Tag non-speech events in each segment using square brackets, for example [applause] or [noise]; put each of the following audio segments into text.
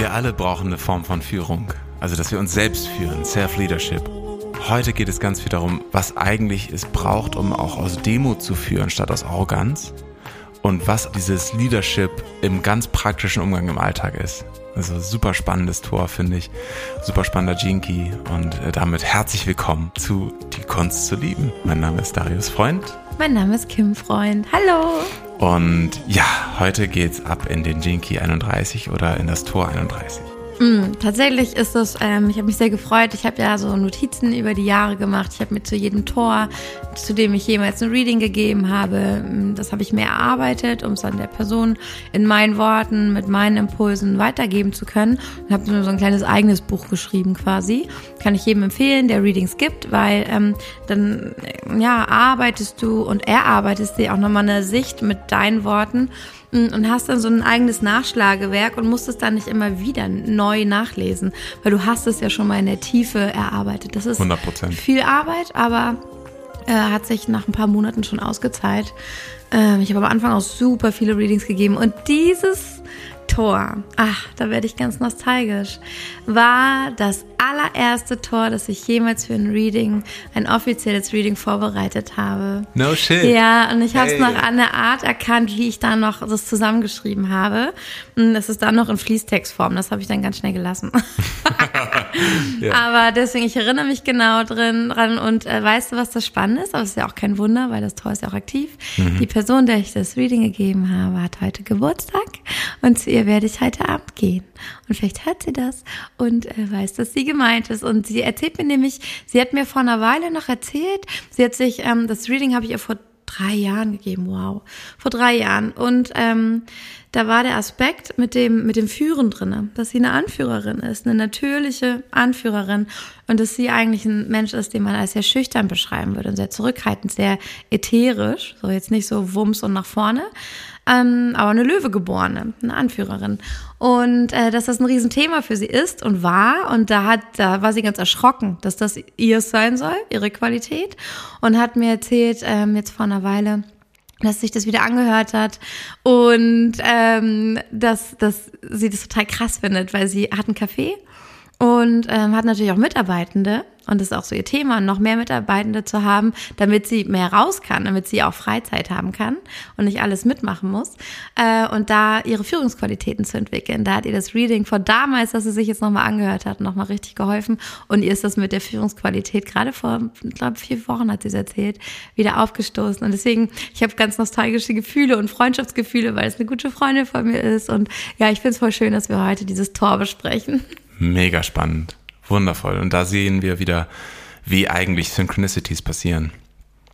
Wir alle brauchen eine Form von Führung, also dass wir uns selbst führen, Self-Leadership. Heute geht es ganz viel darum, was eigentlich es braucht, um auch aus Demut zu führen statt aus Arroganz und was dieses Leadership im ganz praktischen Umgang im Alltag ist. Also super spannendes Tor, finde ich. Super spannender Jinky und äh, damit herzlich willkommen zu Die Kunst zu lieben. Mein Name ist Darius Freund. Mein Name ist Kim Freund. Hallo. Und ja, heute geht's ab in den Jinky 31 oder in das Tor 31. Mm, tatsächlich ist das, ähm, ich habe mich sehr gefreut. Ich habe ja so Notizen über die Jahre gemacht. Ich habe mir zu jedem Tor, zu dem ich jemals ein Reading gegeben habe, mm, das habe ich mir erarbeitet, um es dann der Person in meinen Worten, mit meinen Impulsen weitergeben zu können. Und habe mir so ein kleines eigenes Buch geschrieben quasi. Kann ich jedem empfehlen, der Readings gibt, weil ähm, dann ja arbeitest du und erarbeitest dir auch nochmal eine Sicht mit deinen Worten und hast dann so ein eigenes Nachschlagewerk und musst es dann nicht immer wieder neu nachlesen, weil du hast es ja schon mal in der Tiefe erarbeitet. Das ist 100%. viel Arbeit, aber äh, hat sich nach ein paar Monaten schon ausgezahlt. Äh, ich habe am Anfang auch super viele Readings gegeben und dieses Tor, ach, da werde ich ganz nostalgisch, war das allererste Tor, das ich jemals für ein Reading, ein offizielles Reading vorbereitet habe. No shit. Ja, und ich habe es hey. noch an der Art erkannt, wie ich da noch das zusammengeschrieben habe. Und das ist dann noch in Fließtextform, das habe ich dann ganz schnell gelassen. [laughs] ja. Aber deswegen, ich erinnere mich genau drin, dran und äh, weißt du, was das Spannende ist? Aber es ist ja auch kein Wunder, weil das Tor ist ja auch aktiv. Mhm. Die Person, der ich das Reading gegeben habe, hat heute Geburtstag und zu ihr werde ich heute Abend gehen. Und vielleicht hört sie das und äh, weiß, dass sie gemeint ist. Und sie erzählt mir nämlich, sie hat mir vor einer Weile noch erzählt, sie hat sich, ähm, das Reading habe ich ihr vor drei Jahren gegeben, wow, vor drei Jahren. Und ähm, da war der Aspekt mit dem, mit dem Führen drinne, dass sie eine Anführerin ist, eine natürliche Anführerin und dass sie eigentlich ein Mensch ist, den man als sehr schüchtern beschreiben würde und sehr zurückhaltend, sehr ätherisch, so jetzt nicht so wumms und nach vorne, ähm, aber eine Löwegeborene, eine Anführerin. Und äh, dass das ein Riesenthema für sie ist und war. Und da hat, da war sie ganz erschrocken, dass das ihr sein soll, ihre Qualität. Und hat mir erzählt, ähm, jetzt vor einer Weile, dass sich das wieder angehört hat und ähm, dass, dass sie das total krass findet, weil sie hat einen Café und ähm, hat natürlich auch Mitarbeitende und das ist auch so ihr Thema, noch mehr Mitarbeitende zu haben, damit sie mehr raus kann, damit sie auch Freizeit haben kann und nicht alles mitmachen muss äh, und da ihre Führungsqualitäten zu entwickeln. Da hat ihr das Reading von damals, dass sie sich jetzt nochmal angehört hat, nochmal richtig geholfen und ihr ist das mit der Führungsqualität gerade vor, ich glaube, vier Wochen hat sie es erzählt, wieder aufgestoßen und deswegen, ich habe ganz nostalgische Gefühle und Freundschaftsgefühle, weil es eine gute Freundin von mir ist und ja, ich finde es voll schön, dass wir heute dieses Tor besprechen. Mega spannend. Wundervoll. Und da sehen wir wieder, wie eigentlich Synchronicities passieren.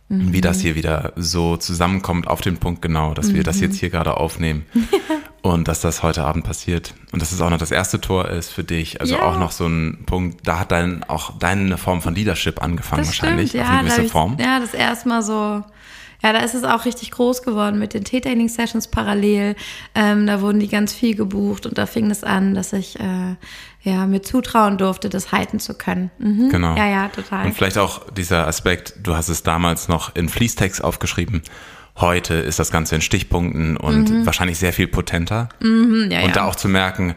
Mhm. Wie das hier wieder so zusammenkommt auf den Punkt genau, dass mhm. wir das mhm. jetzt hier gerade aufnehmen. [laughs] und dass das heute Abend passiert. Und dass es auch noch das erste Tor ist für dich. Also ja. auch noch so ein Punkt, da hat dein, auch deine Form von Leadership angefangen das wahrscheinlich, stimmt, auf eine gewisse ich, Form. Ja, das erste Mal so ja, da ist es auch richtig groß geworden mit den T-Training-Sessions parallel. Ähm, da wurden die ganz viel gebucht und da fing es an, dass ich äh, ja, mir zutrauen durfte, das halten zu können. Mhm. Genau. Ja, ja, total. Und vielleicht auch dieser Aspekt, du hast es damals noch in Fließtext aufgeschrieben. Heute ist das Ganze in Stichpunkten und mhm. wahrscheinlich sehr viel potenter. Mhm, ja, und ja. da auch zu merken,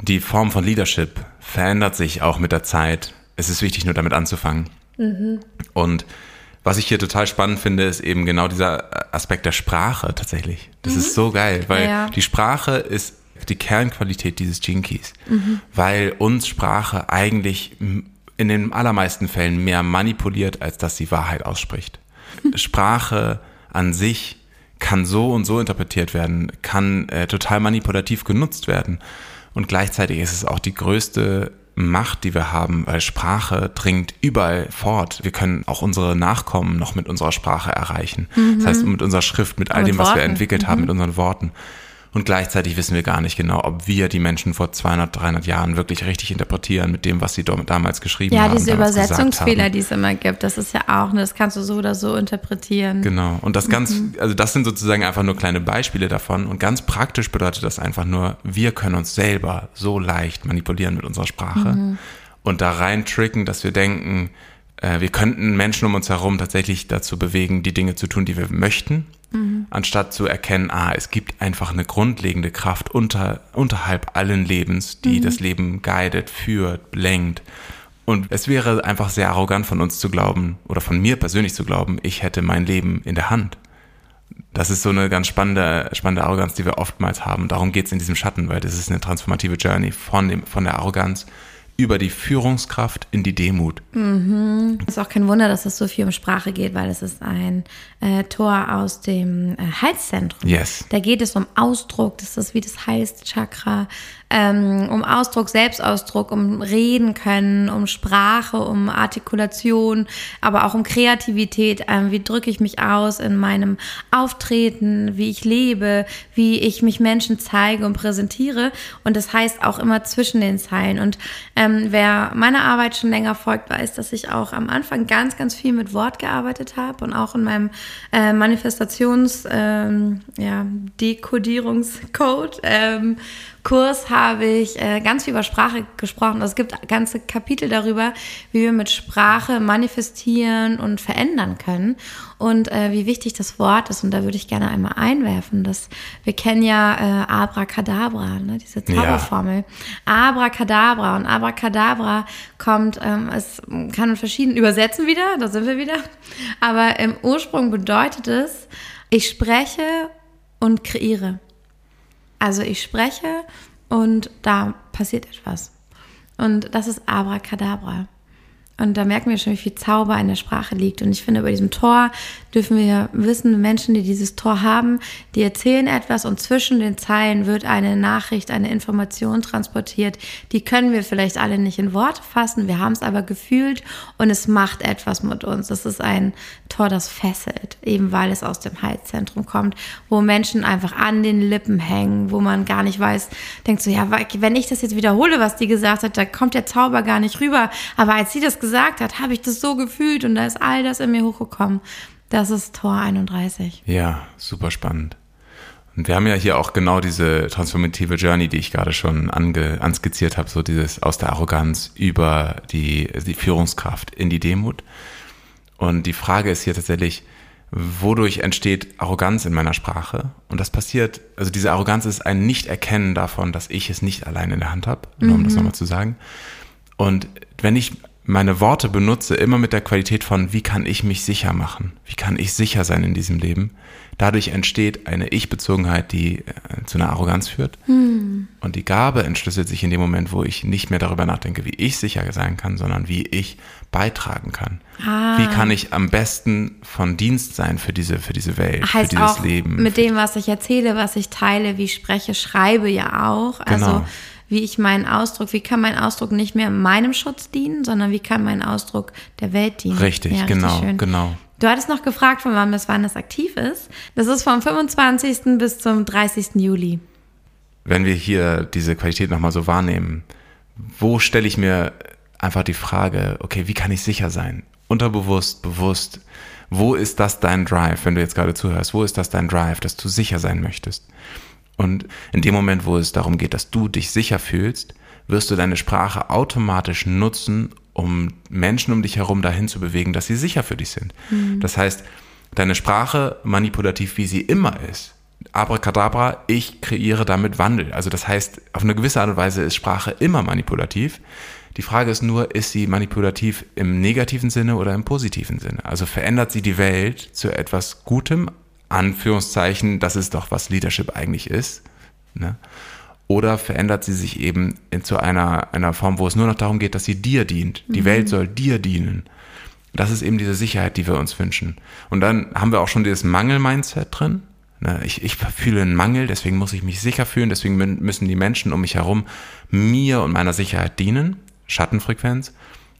die Form von Leadership verändert sich auch mit der Zeit. Es ist wichtig, nur damit anzufangen. Mhm. Und was ich hier total spannend finde, ist eben genau dieser Aspekt der Sprache tatsächlich. Das mhm. ist so geil, weil ja. die Sprache ist die Kernqualität dieses Jinkies, mhm. weil uns Sprache eigentlich in den allermeisten Fällen mehr manipuliert, als dass sie Wahrheit ausspricht. [laughs] Sprache an sich kann so und so interpretiert werden, kann äh, total manipulativ genutzt werden. Und gleichzeitig ist es auch die größte Macht, die wir haben, weil Sprache dringt überall fort. Wir können auch unsere Nachkommen noch mit unserer Sprache erreichen. Mhm. Das heißt, mit unserer Schrift, mit all dem, was wir entwickelt mhm. haben, mit unseren Worten. Und gleichzeitig wissen wir gar nicht genau, ob wir die Menschen vor 200, 300 Jahren wirklich richtig interpretieren mit dem, was sie damals geschrieben ja, haben. Ja, diese Übersetzungsfehler, die es immer gibt, das ist ja auch, das kannst du so oder so interpretieren. Genau. Und das ganz, mhm. also das sind sozusagen einfach nur kleine Beispiele davon. Und ganz praktisch bedeutet das einfach nur, wir können uns selber so leicht manipulieren mit unserer Sprache mhm. und da rein tricken, dass wir denken, wir könnten Menschen um uns herum tatsächlich dazu bewegen, die Dinge zu tun, die wir möchten, mhm. anstatt zu erkennen, ah, es gibt einfach eine grundlegende Kraft unter, unterhalb allen Lebens, die mhm. das Leben guidet, führt, lenkt. Und es wäre einfach sehr arrogant von uns zu glauben, oder von mir persönlich zu glauben, ich hätte mein Leben in der Hand. Das ist so eine ganz spannende, spannende Arroganz, die wir oftmals haben. Darum geht es in diesem Schatten, weil das ist eine transformative Journey von, dem, von der Arroganz über die Führungskraft in die Demut. Mhm. Ist auch kein Wunder, dass es so viel um Sprache geht, weil es ist ein äh, Tor aus dem äh, Halszentrum. Yes. Da geht es um Ausdruck, das ist wie das Halschakra, ähm, um Ausdruck, Selbstausdruck, um Reden können, um Sprache, um Artikulation, aber auch um Kreativität. Ähm, wie drücke ich mich aus in meinem Auftreten, wie ich lebe, wie ich mich Menschen zeige und präsentiere. Und das heißt auch immer zwischen den Zeilen. Und ähm, wer meiner Arbeit schon länger folgt, weiß, dass ich auch am Anfang ganz, ganz viel mit Wort gearbeitet habe und auch in meinem äh, Manifestations, ähm, ja, Dekodierungscode ähm, Kurs habe ich äh, ganz viel über Sprache gesprochen. Es gibt ganze Kapitel darüber, wie wir mit Sprache manifestieren und verändern können und äh, wie wichtig das Wort ist. Und da würde ich gerne einmal einwerfen, dass wir kennen ja äh, Abracadabra, ne, diese Zauberformel. Ja. Abracadabra und Abracadabra kommt, ähm, es kann in verschiedenen übersetzen wieder, da sind wir wieder. Aber im Ursprung bedeutet es, ich spreche und kreiere. Also ich spreche und da passiert etwas. Und das ist Abracadabra. Und da merken wir schon, wie viel Zauber in der Sprache liegt. Und ich finde, über diesem Tor dürfen wir wissen, Menschen, die dieses Tor haben, die erzählen etwas und zwischen den Zeilen wird eine Nachricht, eine Information transportiert. Die können wir vielleicht alle nicht in Worte fassen. Wir haben es aber gefühlt und es macht etwas mit uns. Das ist ein Tor, das fesselt, eben weil es aus dem Heizzentrum kommt, wo Menschen einfach an den Lippen hängen, wo man gar nicht weiß, denkt so, ja, wenn ich das jetzt wiederhole, was die gesagt hat, da kommt der Zauber gar nicht rüber. Aber als sie das gesagt hat, habe ich das so gefühlt und da ist all das in mir hochgekommen. Das ist Tor 31. Ja, super spannend. Und wir haben ja hier auch genau diese transformative Journey, die ich gerade schon ange, anskizziert habe, so dieses aus der Arroganz über die, die Führungskraft in die Demut. Und die Frage ist hier tatsächlich, wodurch entsteht Arroganz in meiner Sprache? Und das passiert, also diese Arroganz ist ein Nicht-Erkennen davon, dass ich es nicht allein in der Hand habe, nur um mhm. das nochmal zu sagen. Und wenn ich meine Worte benutze, immer mit der Qualität von, wie kann ich mich sicher machen? Wie kann ich sicher sein in diesem Leben? Dadurch entsteht eine Ich-Bezogenheit, die äh, zu einer Arroganz führt. Hm. Und die Gabe entschlüsselt sich in dem Moment, wo ich nicht mehr darüber nachdenke, wie ich sicher sein kann, sondern wie ich beitragen kann. Ah. Wie kann ich am besten von Dienst sein für diese, für diese Welt, heißt für dieses auch Leben? Mit dem, was ich erzähle, was ich teile, wie ich spreche, schreibe ja auch. Also genau wie ich meinen Ausdruck, wie kann mein Ausdruck nicht mehr meinem Schutz dienen, sondern wie kann mein Ausdruck der Welt dienen. Richtig, ja, genau, richtig genau. Du hattest noch gefragt, von wann bis wann das aktiv ist. Das ist vom 25. bis zum 30. Juli. Wenn wir hier diese Qualität nochmal so wahrnehmen, wo stelle ich mir einfach die Frage, okay, wie kann ich sicher sein? Unterbewusst, bewusst. Wo ist das dein Drive, wenn du jetzt gerade zuhörst? Wo ist das dein Drive, dass du sicher sein möchtest? Und in dem Moment, wo es darum geht, dass du dich sicher fühlst, wirst du deine Sprache automatisch nutzen, um Menschen um dich herum dahin zu bewegen, dass sie sicher für dich sind. Mhm. Das heißt, deine Sprache, manipulativ wie sie immer ist, Abracadabra, ich kreiere damit Wandel. Also das heißt, auf eine gewisse Art und Weise ist Sprache immer manipulativ. Die Frage ist nur, ist sie manipulativ im negativen Sinne oder im positiven Sinne? Also verändert sie die Welt zu etwas Gutem, Anführungszeichen, das ist doch, was Leadership eigentlich ist. Ne? Oder verändert sie sich eben in, zu einer, einer Form, wo es nur noch darum geht, dass sie dir dient. Die mhm. Welt soll dir dienen. Das ist eben diese Sicherheit, die wir uns wünschen. Und dann haben wir auch schon dieses Mangel-Mindset drin. Ne? Ich, ich fühle einen Mangel, deswegen muss ich mich sicher fühlen, deswegen müssen die Menschen um mich herum mir und meiner Sicherheit dienen. Schattenfrequenz.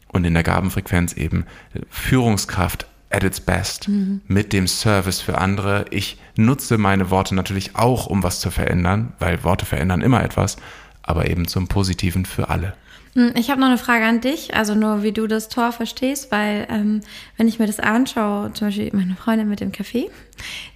Und in der Gabenfrequenz eben Führungskraft, at its best mhm. mit dem Service für andere. Ich nutze meine Worte natürlich auch, um was zu verändern, weil Worte verändern immer etwas, aber eben zum Positiven für alle. Hm, ich habe noch eine Frage an dich, also nur wie du das Tor verstehst, weil ähm, wenn ich mir das anschaue, zum Beispiel meine Freundin mit dem Kaffee,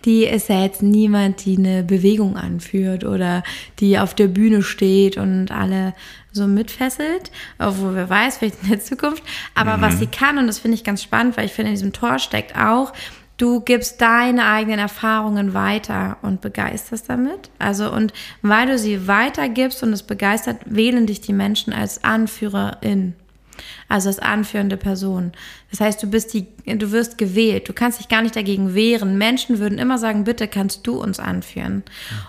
die ist ja jetzt niemand, die eine Bewegung anführt oder die auf der Bühne steht und alle so mitfesselt, obwohl wer weiß, vielleicht in der Zukunft. Aber mhm. was sie kann, und das finde ich ganz spannend, weil ich finde, in diesem Tor steckt auch, du gibst deine eigenen Erfahrungen weiter und begeisterst damit. Also, und weil du sie weitergibst und es begeistert, wählen dich die Menschen als Anführerin also als anführende Person. Das heißt, du bist die, du wirst gewählt. Du kannst dich gar nicht dagegen wehren. Menschen würden immer sagen, bitte kannst du uns anführen.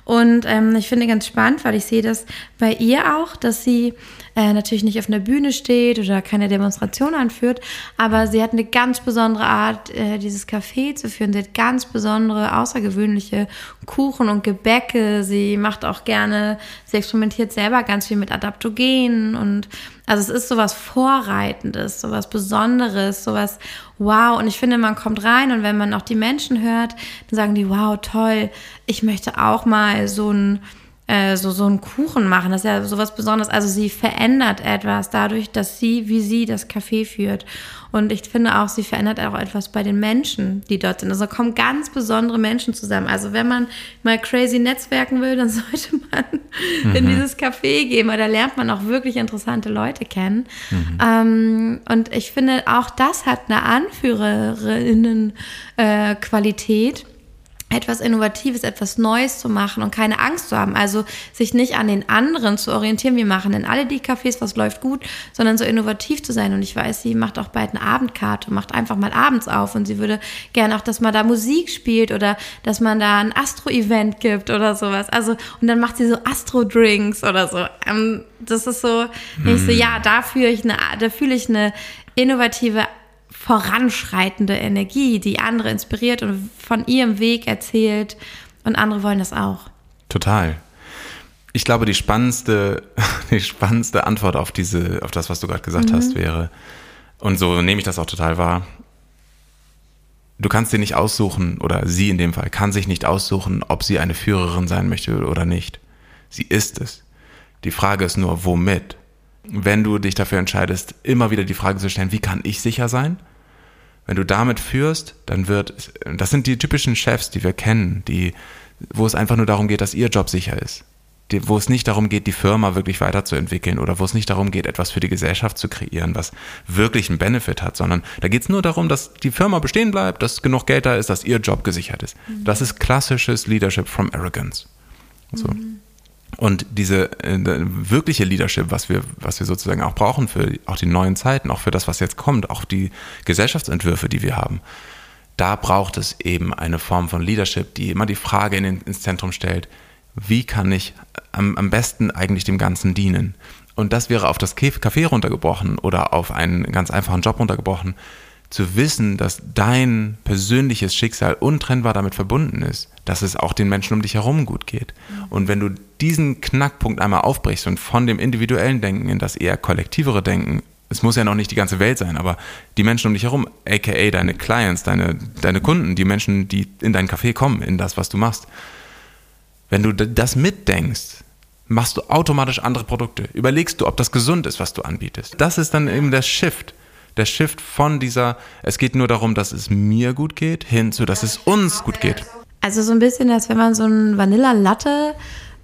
Und ähm, ich finde ganz spannend, weil ich sehe das bei ihr auch, dass sie äh, natürlich nicht auf einer Bühne steht oder keine Demonstration anführt, aber sie hat eine ganz besondere Art, äh, dieses Café zu führen. Sie hat ganz besondere, außergewöhnliche Kuchen und Gebäcke. Sie macht auch gerne, sie experimentiert selber ganz viel mit Adaptogenen und also es ist sowas Vorreitendes, sowas Besonderes, sowas wow. Und ich finde, man kommt rein und wenn man auch die Menschen hört, dann sagen die, wow, toll, ich möchte auch mal so ein äh, so, so einen Kuchen machen. Das ist ja sowas Besonderes. Also sie verändert etwas dadurch, dass sie, wie sie das Café führt. Und ich finde auch, sie verändert auch etwas bei den Menschen, die dort sind. Also kommen ganz besondere Menschen zusammen. Also wenn man mal crazy netzwerken will, dann [laughs] sollte man mhm. in dieses Café gehen, weil da lernt man auch wirklich interessante Leute kennen. Mhm. Ähm, und ich finde, auch das hat eine Anführerinnen-Qualität. Äh, etwas Innovatives, etwas Neues zu machen und keine Angst zu haben. Also sich nicht an den anderen zu orientieren. Wir machen in alle die Cafés, was läuft gut, sondern so innovativ zu sein. Und ich weiß, sie macht auch bald eine Abendkarte, macht einfach mal abends auf und sie würde gerne auch, dass man da Musik spielt oder dass man da ein Astro-Event gibt oder sowas. Also, und dann macht sie so Astro-Drinks oder so. Ähm, das ist so, hm. ich so, hm. ja, da fühle ich eine, da fühle ich eine innovative voranschreitende Energie, die andere inspiriert und von ihrem Weg erzählt. Und andere wollen das auch. Total. Ich glaube, die spannendste, [laughs] die spannendste Antwort auf diese, auf das, was du gerade gesagt mhm. hast, wäre, und so nehme ich das auch total wahr. Du kannst dir nicht aussuchen, oder sie in dem Fall kann sich nicht aussuchen, ob sie eine Führerin sein möchte oder nicht. Sie ist es. Die Frage ist nur, womit? Wenn du dich dafür entscheidest, immer wieder die Frage zu stellen, wie kann ich sicher sein? Wenn du damit führst, dann wird, das sind die typischen Chefs, die wir kennen, die, wo es einfach nur darum geht, dass ihr Job sicher ist. Die, wo es nicht darum geht, die Firma wirklich weiterzuentwickeln oder wo es nicht darum geht, etwas für die Gesellschaft zu kreieren, was wirklich einen Benefit hat, sondern da geht es nur darum, dass die Firma bestehen bleibt, dass genug Geld da ist, dass ihr Job gesichert ist. Mhm. Das ist klassisches Leadership from Arrogance. So. Mhm. Und diese äh, wirkliche Leadership, was wir, was wir sozusagen auch brauchen für auch die neuen Zeiten, auch für das, was jetzt kommt, auch die Gesellschaftsentwürfe, die wir haben, da braucht es eben eine Form von Leadership, die immer die Frage in ins Zentrum stellt, wie kann ich am, am besten eigentlich dem Ganzen dienen? Und das wäre auf das Café runtergebrochen oder auf einen ganz einfachen Job runtergebrochen zu wissen, dass dein persönliches Schicksal untrennbar damit verbunden ist, dass es auch den Menschen um dich herum gut geht. Und wenn du diesen Knackpunkt einmal aufbrichst und von dem individuellen Denken in das eher kollektivere Denken, es muss ja noch nicht die ganze Welt sein, aber die Menschen um dich herum, aka deine Clients, deine, deine Kunden, die Menschen, die in dein Café kommen, in das, was du machst, wenn du das mitdenkst, machst du automatisch andere Produkte. Überlegst du, ob das gesund ist, was du anbietest. Das ist dann eben der Shift der Shift von dieser, es geht nur darum, dass es mir gut geht, hin zu, dass es uns gut geht. Also so ein bisschen, als wenn man so einen Vanilla-Latte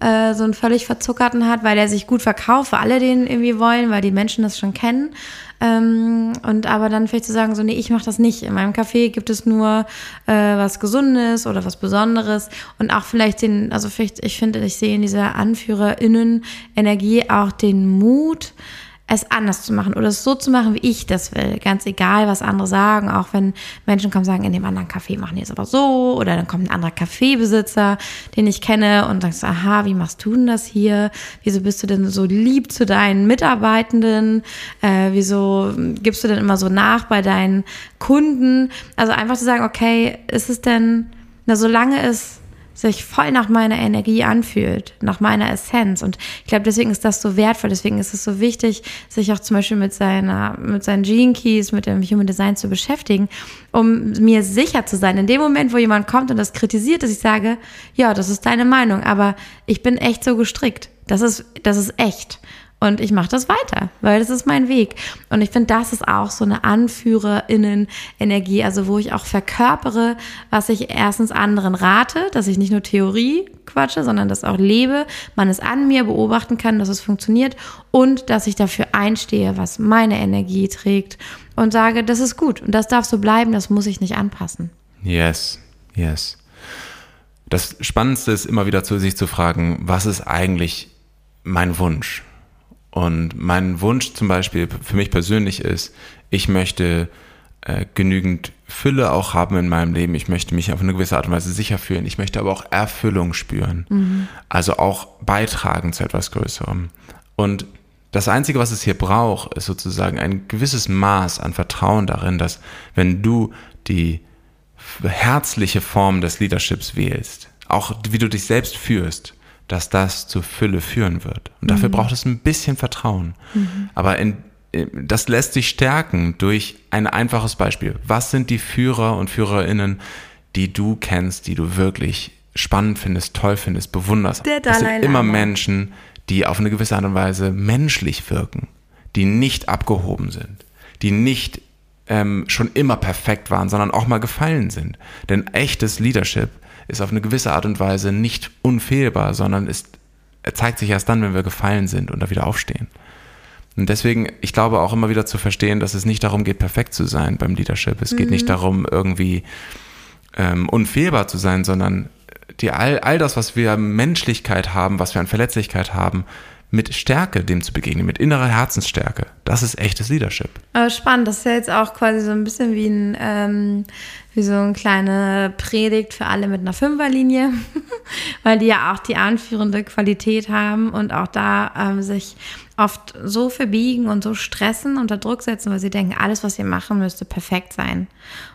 äh, so einen völlig verzuckerten hat, weil der sich gut verkauft, weil alle den irgendwie wollen, weil die Menschen das schon kennen. Ähm, und aber dann vielleicht zu sagen, so, nee, ich mache das nicht. In meinem Café gibt es nur äh, was Gesundes oder was Besonderes und auch vielleicht den, also vielleicht, ich finde, ich sehe in dieser AnführerInnen-Energie auch den Mut, es anders zu machen oder es so zu machen, wie ich das will. Ganz egal, was andere sagen. Auch wenn Menschen kommen und sagen, in dem anderen Café machen die es aber so. Oder dann kommt ein anderer Kaffeebesitzer, den ich kenne und sagst, aha, wie machst du denn das hier? Wieso bist du denn so lieb zu deinen Mitarbeitenden? Äh, wieso gibst du denn immer so nach bei deinen Kunden? Also einfach zu sagen, okay, ist es denn, na, solange es sich voll nach meiner Energie anfühlt, nach meiner Essenz. Und ich glaube, deswegen ist das so wertvoll, deswegen ist es so wichtig, sich auch zum Beispiel mit seiner, mit seinen Gene Keys, mit dem Human Design zu beschäftigen, um mir sicher zu sein. In dem Moment, wo jemand kommt und das kritisiert, dass ich sage, ja, das ist deine Meinung, aber ich bin echt so gestrickt. Das ist, das ist echt. Und ich mache das weiter, weil das ist mein Weg. Und ich finde, das ist auch so eine Anführerinnen-Energie, also wo ich auch verkörpere, was ich erstens anderen rate, dass ich nicht nur Theorie quatsche, sondern das auch lebe, man es an mir beobachten kann, dass es funktioniert und dass ich dafür einstehe, was meine Energie trägt und sage, das ist gut und das darf so bleiben, das muss ich nicht anpassen. Yes, yes. Das Spannendste ist immer wieder zu sich zu fragen, was ist eigentlich mein Wunsch? Und mein Wunsch zum Beispiel für mich persönlich ist, ich möchte äh, genügend Fülle auch haben in meinem Leben. Ich möchte mich auf eine gewisse Art und Weise sicher fühlen. Ich möchte aber auch Erfüllung spüren. Mhm. Also auch beitragen zu etwas Größerem. Und das Einzige, was es hier braucht, ist sozusagen ein gewisses Maß an Vertrauen darin, dass wenn du die herzliche Form des Leaderships wählst, auch wie du dich selbst führst, dass das zur Fülle führen wird. Und dafür mhm. braucht es ein bisschen Vertrauen. Mhm. Aber in, das lässt sich stärken durch ein einfaches Beispiel. Was sind die Führer und Führerinnen, die du kennst, die du wirklich spannend findest, toll findest, bewunderst? Der das sind immer Menschen, die auf eine gewisse Art und Weise menschlich wirken, die nicht abgehoben sind, die nicht ähm, schon immer perfekt waren, sondern auch mal gefallen sind. Denn echtes Leadership ist auf eine gewisse Art und Weise nicht unfehlbar, sondern ist, er zeigt sich erst dann, wenn wir gefallen sind und da wieder aufstehen. Und deswegen, ich glaube auch immer wieder zu verstehen, dass es nicht darum geht, perfekt zu sein beim Leadership. Es mhm. geht nicht mhm. darum, irgendwie ähm, unfehlbar zu sein, sondern die, all, all das, was wir Menschlichkeit haben, was wir an Verletzlichkeit haben, mit Stärke dem zu begegnen, mit innerer Herzensstärke. Das ist echtes Leadership. Spannend, das ist ja jetzt auch quasi so ein bisschen wie ein, ähm, wie so eine kleine Predigt für alle mit einer Fünferlinie, [laughs] weil die ja auch die anführende Qualität haben und auch da ähm, sich oft so verbiegen und so stressen, unter Druck setzen, weil sie denken, alles, was sie machen, müsste perfekt sein.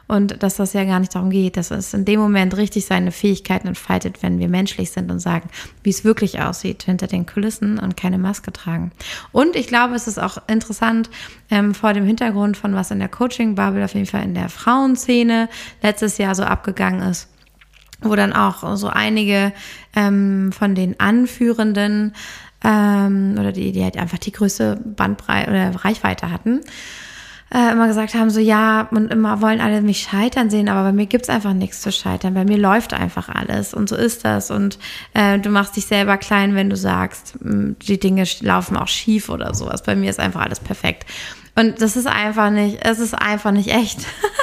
Und dass das ja gar nicht darum geht, dass es in dem Moment richtig seine Fähigkeiten entfaltet, wenn wir menschlich sind und sagen, wie es wirklich aussieht hinter den Kulissen und keine Maske tragen. Und ich glaube, es ist auch interessant ähm, vor dem Hintergrund von was in der Coaching-Bubble, auf jeden Fall in der Frauenszene letztes Jahr so abgegangen ist wo dann auch so einige ähm, von den Anführenden ähm, oder die, die halt einfach die größte Bandbreite oder Reichweite hatten, äh, immer gesagt haben, so ja, und immer wollen alle mich scheitern sehen, aber bei mir gibt's einfach nichts zu scheitern. Bei mir läuft einfach alles und so ist das. Und äh, du machst dich selber klein, wenn du sagst, die Dinge laufen auch schief oder sowas. Bei mir ist einfach alles perfekt. Und das ist einfach nicht, es ist einfach nicht echt.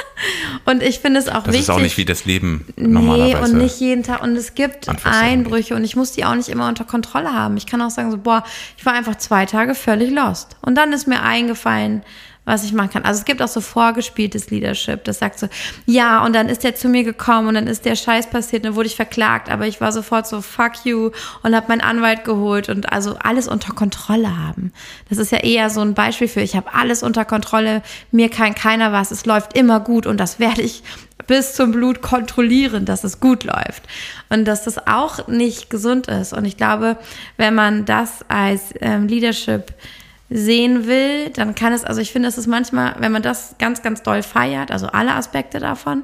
[laughs] und ich finde es auch das wichtig. Das ist auch nicht wie das Leben normalerweise. Nee, und nicht jeden Tag. Und es gibt Einbrüche und ich muss die auch nicht immer unter Kontrolle haben. Ich kann auch sagen so, boah, ich war einfach zwei Tage völlig lost. Und dann ist mir eingefallen, was ich machen kann. Also es gibt auch so vorgespieltes Leadership, das sagt so, ja, und dann ist der zu mir gekommen und dann ist der Scheiß passiert und dann wurde ich verklagt, aber ich war sofort so, fuck you und habe meinen Anwalt geholt und also alles unter Kontrolle haben. Das ist ja eher so ein Beispiel für, ich habe alles unter Kontrolle, mir kann keiner was, es läuft immer gut und das werde ich bis zum Blut kontrollieren, dass es gut läuft. Und dass das auch nicht gesund ist. Und ich glaube, wenn man das als ähm, Leadership sehen will, dann kann es, also ich finde, es ist manchmal, wenn man das ganz, ganz doll feiert, also alle Aspekte davon,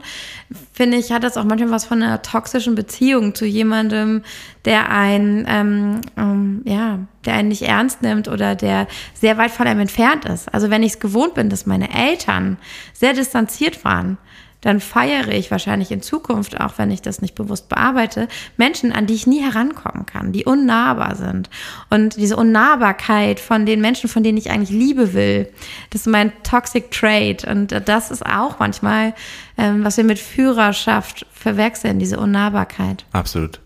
finde ich, hat das auch manchmal was von einer toxischen Beziehung zu jemandem, der einen, ähm, ähm, ja, der einen nicht ernst nimmt oder der sehr weit von einem entfernt ist. Also wenn ich es gewohnt bin, dass meine Eltern sehr distanziert waren, dann feiere ich wahrscheinlich in Zukunft, auch wenn ich das nicht bewusst bearbeite, Menschen, an die ich nie herankommen kann, die unnahbar sind. Und diese Unnahbarkeit von den Menschen, von denen ich eigentlich Liebe will, das ist mein Toxic Trait. Und das ist auch manchmal, ähm, was wir mit Führerschaft verwechseln, diese Unnahbarkeit. Absolut.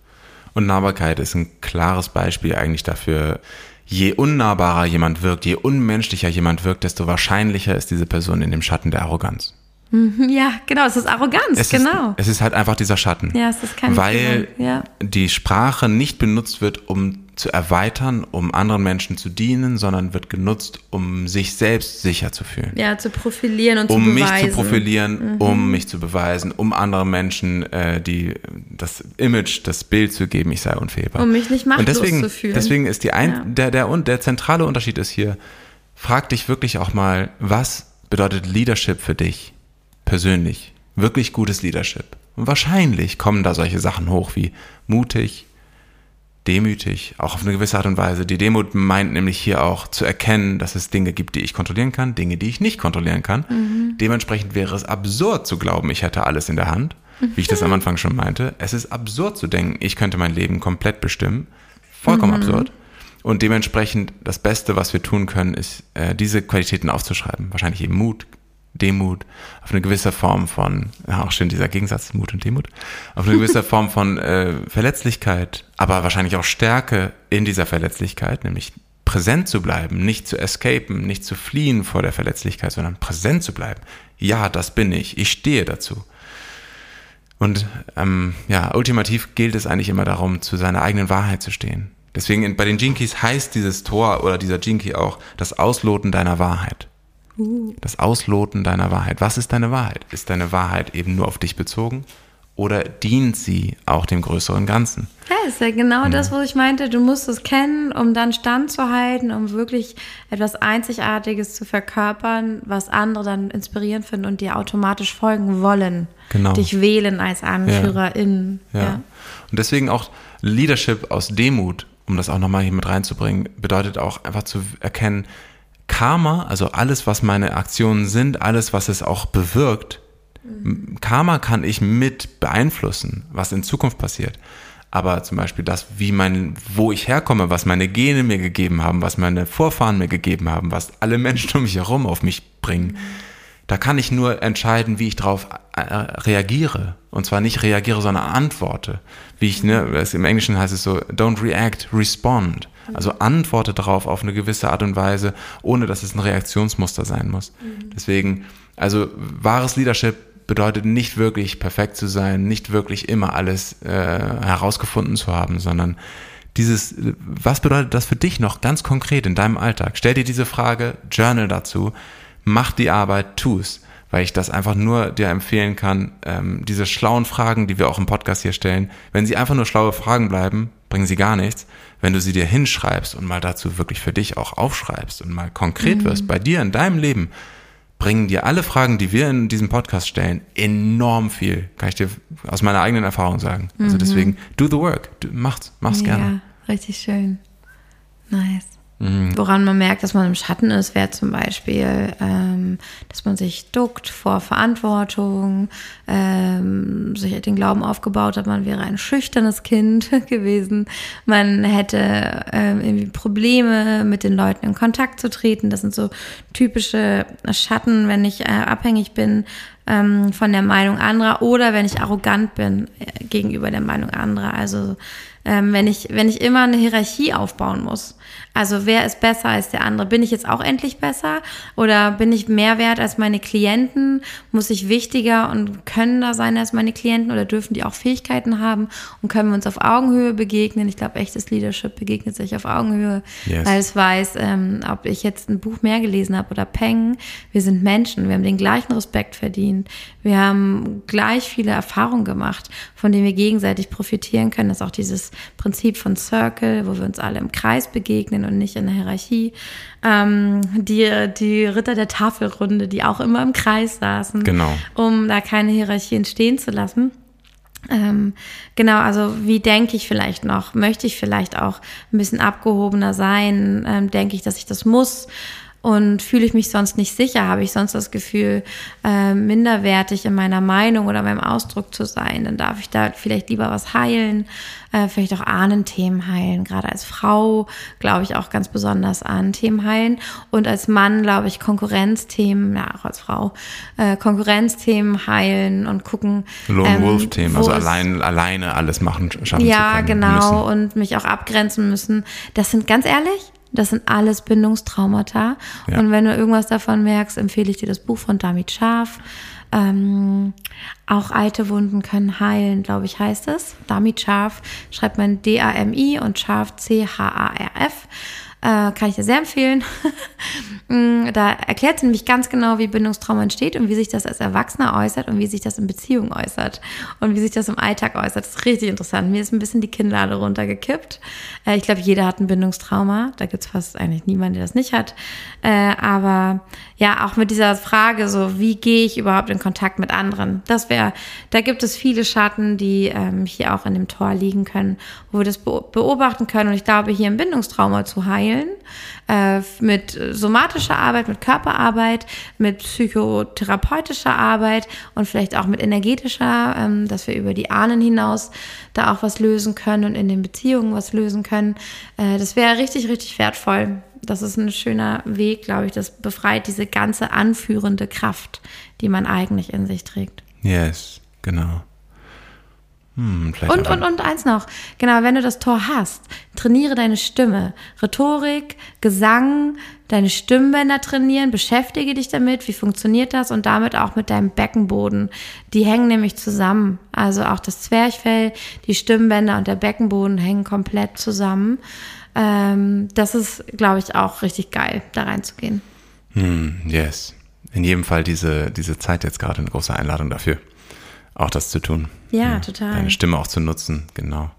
Unnahbarkeit ist ein klares Beispiel eigentlich dafür, je unnahbarer jemand wirkt, je unmenschlicher jemand wirkt, desto wahrscheinlicher ist diese Person in dem Schatten der Arroganz. Mhm, ja, genau, es ist Arroganz, es genau. Ist, es ist halt einfach dieser Schatten. Ja, es ist kein Weil ja. die Sprache nicht benutzt wird, um zu erweitern, um anderen Menschen zu dienen, sondern wird genutzt, um sich selbst sicher zu fühlen. Ja, zu profilieren und um zu beweisen. Um mich zu profilieren, mhm. um mich zu beweisen, um anderen Menschen äh, die, das Image, das Bild zu geben, ich sei unfehlbar. Um mich nicht machtlos und deswegen, zu fühlen. Deswegen ist die ein, ja. der, der, der, der zentrale Unterschied ist hier, frag dich wirklich auch mal, was bedeutet Leadership für dich? Persönlich wirklich gutes Leadership. Und wahrscheinlich kommen da solche Sachen hoch wie mutig, demütig, auch auf eine gewisse Art und Weise. Die Demut meint nämlich hier auch zu erkennen, dass es Dinge gibt, die ich kontrollieren kann, Dinge, die ich nicht kontrollieren kann. Mhm. Dementsprechend wäre es absurd zu glauben, ich hätte alles in der Hand, wie ich das am [laughs] Anfang schon meinte. Es ist absurd zu denken, ich könnte mein Leben komplett bestimmen. Vollkommen mhm. absurd. Und dementsprechend das Beste, was wir tun können, ist, äh, diese Qualitäten aufzuschreiben. Wahrscheinlich eben Mut, Demut, auf eine gewisse Form von, ja, auch schön dieser Gegensatz, Mut und Demut, auf eine gewisse [laughs] Form von äh, Verletzlichkeit, aber wahrscheinlich auch Stärke in dieser Verletzlichkeit, nämlich präsent zu bleiben, nicht zu escapen, nicht zu fliehen vor der Verletzlichkeit, sondern präsent zu bleiben. Ja, das bin ich, ich stehe dazu. Und ähm, ja, ultimativ gilt es eigentlich immer darum, zu seiner eigenen Wahrheit zu stehen. Deswegen bei den Jinkies heißt dieses Tor oder dieser Jinky auch das Ausloten deiner Wahrheit. Das Ausloten deiner Wahrheit. Was ist deine Wahrheit? Ist deine Wahrheit eben nur auf dich bezogen? Oder dient sie auch dem größeren Ganzen? Ja, ist ja genau ja. das, wo ich meinte. Du musst es kennen, um dann standzuhalten, um wirklich etwas Einzigartiges zu verkörpern, was andere dann inspirierend finden und dir automatisch folgen wollen. Genau. Dich wählen als Anführerin. Ja. ja. Und deswegen auch Leadership aus Demut, um das auch nochmal hier mit reinzubringen, bedeutet auch einfach zu erkennen, Karma, also alles, was meine Aktionen sind, alles, was es auch bewirkt, mhm. Karma kann ich mit beeinflussen, was in Zukunft passiert. Aber zum Beispiel das, wie mein, wo ich herkomme, was meine Gene mir gegeben haben, was meine Vorfahren mir gegeben haben, was alle Menschen um mich herum auf mich bringen, mhm. Da kann ich nur entscheiden, wie ich darauf äh, reagiere. Und zwar nicht reagiere, sondern antworte. Wie ich, ne, im Englischen heißt es so, don't react, respond. Also antworte darauf auf eine gewisse Art und Weise, ohne dass es ein Reaktionsmuster sein muss. Mhm. Deswegen, also wahres Leadership bedeutet nicht wirklich perfekt zu sein, nicht wirklich immer alles äh, herausgefunden zu haben, sondern dieses, was bedeutet das für dich noch ganz konkret in deinem Alltag? Stell dir diese Frage, journal dazu, mach die Arbeit, tu's weil ich das einfach nur dir empfehlen kann, ähm, diese schlauen Fragen, die wir auch im Podcast hier stellen, wenn sie einfach nur schlaue Fragen bleiben, bringen sie gar nichts wenn du sie dir hinschreibst und mal dazu wirklich für dich auch aufschreibst und mal konkret mhm. wirst, bei dir in deinem Leben, bringen dir alle Fragen, die wir in diesem Podcast stellen, enorm viel. Kann ich dir aus meiner eigenen Erfahrung sagen. Also mhm. Deswegen, do the work. Mach's, mach's ja, gerne. Ja, richtig schön. Nice. Mhm. Woran man merkt, dass man im Schatten ist, wäre zum Beispiel, ähm, dass man sich duckt vor Verantwortung, ähm, sich den Glauben aufgebaut hat, man wäre ein schüchternes Kind [laughs] gewesen, man hätte ähm, irgendwie Probleme, mit den Leuten in Kontakt zu treten. Das sind so typische Schatten, wenn ich äh, abhängig bin ähm, von der Meinung anderer oder wenn ich arrogant bin äh, gegenüber der Meinung anderer. Also ähm, wenn ich wenn ich immer eine Hierarchie aufbauen muss also wer ist besser als der andere? Bin ich jetzt auch endlich besser oder bin ich mehr wert als meine Klienten? Muss ich wichtiger und könnender sein als meine Klienten oder dürfen die auch Fähigkeiten haben und können wir uns auf Augenhöhe begegnen? Ich glaube, echtes Leadership begegnet sich auf Augenhöhe, yes. weil es weiß, ähm, ob ich jetzt ein Buch mehr gelesen habe oder Peng. Wir sind Menschen, wir haben den gleichen Respekt verdient, wir haben gleich viele Erfahrungen gemacht, von denen wir gegenseitig profitieren können. Das ist auch dieses Prinzip von Circle, wo wir uns alle im Kreis begegnen und nicht in der Hierarchie. Ähm, die, die Ritter der Tafelrunde, die auch immer im Kreis saßen, genau. um da keine Hierarchie entstehen zu lassen. Ähm, genau, also wie denke ich vielleicht noch? Möchte ich vielleicht auch ein bisschen abgehobener sein? Ähm, denke ich, dass ich das muss? Und fühle ich mich sonst nicht sicher? Habe ich sonst das Gefühl, äh, minderwertig in meiner Meinung oder meinem Ausdruck zu sein? Dann darf ich da vielleicht lieber was heilen, äh, vielleicht auch Ahnenthemen heilen. Gerade als Frau glaube ich auch ganz besonders an Themen heilen. Und als Mann glaube ich Konkurrenzthemen, ja auch als Frau, äh, Konkurrenzthemen heilen und gucken. Lone ähm, Wolf-Themen, also allein, alleine alles machen, schaffen ja, zu können. Ja, genau. Müssen. Und mich auch abgrenzen müssen. Das sind ganz ehrlich, das sind alles Bindungstraumata. Ja. Und wenn du irgendwas davon merkst, empfehle ich dir das Buch von Damit Scharf. Ähm, auch alte Wunden können heilen, glaube ich, heißt es. Damit Scharf schreibt man D-A-M-I und Scharf C-H-A-R-F. Äh, kann ich dir sehr empfehlen. [laughs] Mm, da erklärt sie nämlich ganz genau, wie Bindungstrauma entsteht und wie sich das als Erwachsener äußert und wie sich das in Beziehungen äußert und wie sich das im Alltag äußert. Das ist richtig interessant. Mir ist ein bisschen die Kinnlade runtergekippt. Äh, ich glaube, jeder hat ein Bindungstrauma. Da gibt es fast eigentlich niemanden, der das nicht hat. Äh, aber ja, auch mit dieser Frage, so wie gehe ich überhaupt in Kontakt mit anderen? Das wäre, da gibt es viele Schatten, die ähm, hier auch in dem Tor liegen können, wo wir das beobachten können. Und ich glaube, hier ein Bindungstrauma zu heilen, äh, mit somatischer Arbeit, mit Körperarbeit, mit psychotherapeutischer Arbeit und vielleicht auch mit energetischer, ähm, dass wir über die Ahnen hinaus da auch was lösen können und in den Beziehungen was lösen können. Äh, das wäre richtig, richtig wertvoll das ist ein schöner Weg, glaube ich. Das befreit diese ganze anführende Kraft, die man eigentlich in sich trägt. Yes, genau. Hm, und, und, und eins noch. Genau, wenn du das Tor hast, trainiere deine Stimme. Rhetorik, Gesang, deine Stimmbänder trainieren, beschäftige dich damit, wie funktioniert das und damit auch mit deinem Beckenboden. Die hängen nämlich zusammen. Also auch das Zwerchfell, die Stimmbänder und der Beckenboden hängen komplett zusammen. Ähm, das ist, glaube ich, auch richtig geil, da reinzugehen. Hm, yes. In jedem Fall diese, diese Zeit jetzt gerade eine große Einladung dafür, auch das zu tun. Ja, ja, total. Deine Stimme auch zu nutzen, genau.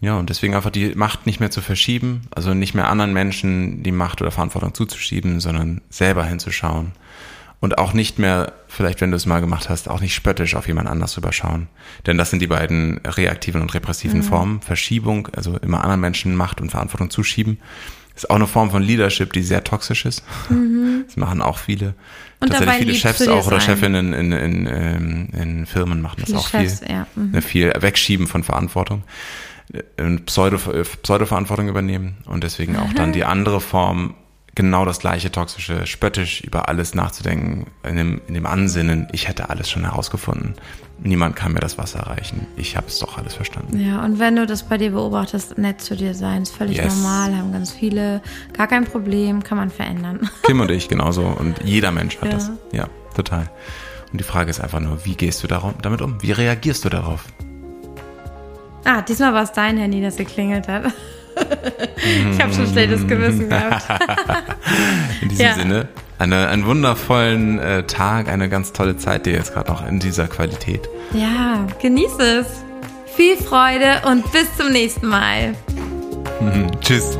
Ja, und deswegen einfach die Macht nicht mehr zu verschieben, also nicht mehr anderen Menschen die Macht oder Verantwortung zuzuschieben, sondern selber hinzuschauen und auch nicht mehr, vielleicht wenn du es mal gemacht hast, auch nicht spöttisch auf jemand anders überschauen. Denn das sind die beiden reaktiven und repressiven mhm. Formen. Verschiebung, also immer anderen Menschen Macht und Verantwortung zuschieben, ist auch eine Form von Leadership, die sehr toxisch ist. Mhm. Das machen auch viele. Und Tatsächlich viele Chefs auch oder Chefinnen in, in, in, ähm, in, Firmen machen das auch Chefs, viel. Ja. Mhm. Ne, viel Wegschieben von Verantwortung. Äh, Pseudo, Pseudo-Verantwortung übernehmen und deswegen auch dann die andere Form genau das gleiche toxische, spöttisch über alles nachzudenken, in dem, in dem Ansinnen, ich hätte alles schon herausgefunden. Niemand kann mir das Wasser reichen. Ich habe es doch alles verstanden. Ja, und wenn du das bei dir beobachtest, nett zu dir sein, ist völlig yes. normal, haben ganz viele, gar kein Problem, kann man verändern. [laughs] Kim und ich genauso und jeder Mensch hat ja. das. Ja, total. Und die Frage ist einfach nur, wie gehst du damit um? Wie reagierst du darauf? Ah, diesmal war es dein Handy, das geklingelt hat [laughs] ich habe schon schlechtes Gewissen gehabt. [laughs] in diesem ja. Sinne, eine, einen wundervollen äh, Tag, eine ganz tolle Zeit dir jetzt gerade noch in dieser Qualität. Ja, genieße es. Viel Freude und bis zum nächsten Mal. [laughs] Tschüss.